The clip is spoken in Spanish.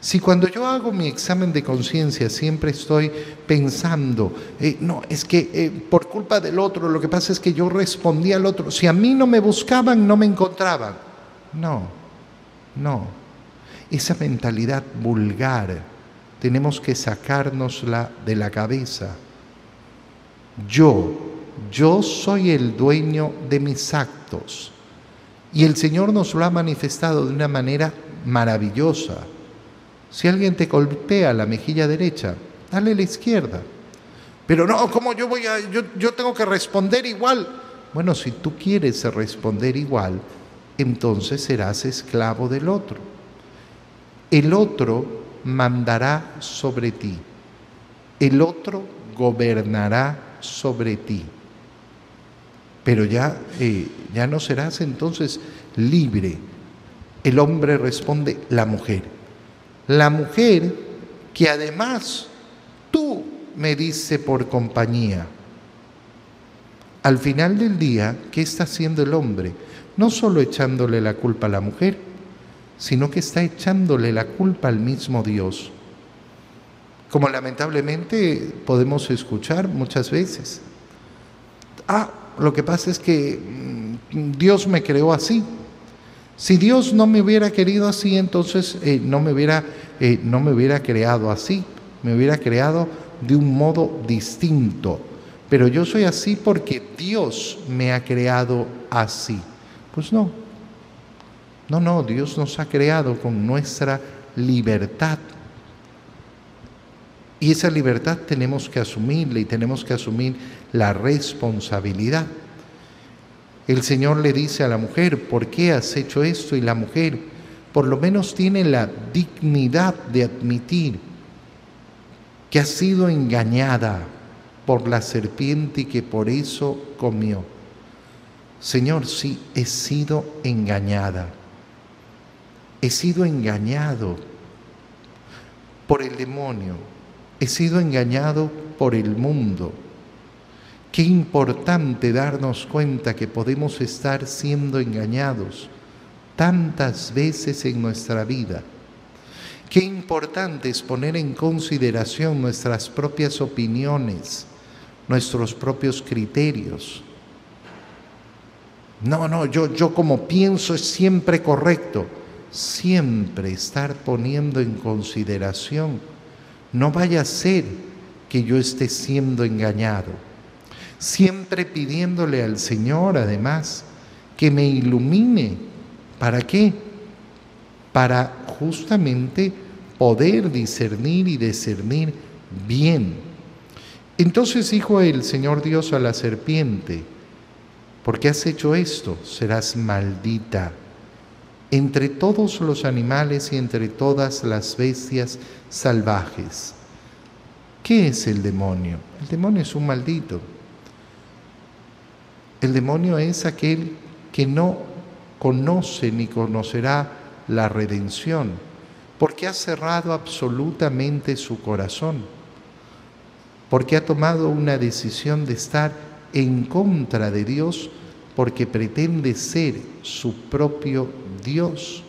Si cuando yo hago mi examen de conciencia siempre estoy pensando, eh, no, es que eh, por culpa del otro, lo que pasa es que yo respondí al otro, si a mí no me buscaban, no me encontraban. No, no. Esa mentalidad vulgar tenemos que sacárnosla de la cabeza. Yo, yo soy el dueño de mis actos. Y el Señor nos lo ha manifestado de una manera maravillosa. Si alguien te golpea la mejilla derecha, dale la izquierda. Pero no, ¿cómo yo voy a, yo, yo tengo que responder igual? Bueno, si tú quieres responder igual, entonces serás esclavo del otro. El otro mandará sobre ti, el otro gobernará sobre ti. Pero ya, eh, ya no serás entonces libre. El hombre responde, la mujer. La mujer que además tú me dice por compañía. Al final del día, ¿qué está haciendo el hombre? No solo echándole la culpa a la mujer, sino que está echándole la culpa al mismo Dios. Como lamentablemente podemos escuchar muchas veces. Ah, lo que pasa es que mm, Dios me creó así. Si Dios no me hubiera querido así, entonces eh, no, me hubiera, eh, no me hubiera creado así. Me hubiera creado de un modo distinto. Pero yo soy así porque Dios me ha creado así. Pues no. No, no, Dios nos ha creado con nuestra libertad. Y esa libertad tenemos que asumirla y tenemos que asumir la responsabilidad. El Señor le dice a la mujer, ¿por qué has hecho esto? Y la mujer por lo menos tiene la dignidad de admitir que ha sido engañada por la serpiente y que por eso comió. Señor, sí, he sido engañada. He sido engañado por el demonio. He sido engañado por el mundo. Qué importante darnos cuenta que podemos estar siendo engañados tantas veces en nuestra vida. Qué importante es poner en consideración nuestras propias opiniones, nuestros propios criterios. No, no, yo, yo como pienso es siempre correcto siempre estar poniendo en consideración, no vaya a ser que yo esté siendo engañado. Siempre pidiéndole al Señor, además, que me ilumine. ¿Para qué? Para justamente poder discernir y discernir bien. Entonces dijo el Señor Dios a la serpiente, ¿por qué has hecho esto? Serás maldita entre todos los animales y entre todas las bestias salvajes. ¿Qué es el demonio? El demonio es un maldito. El demonio es aquel que no conoce ni conocerá la redención, porque ha cerrado absolutamente su corazón, porque ha tomado una decisión de estar en contra de Dios, porque pretende ser su propio Dios.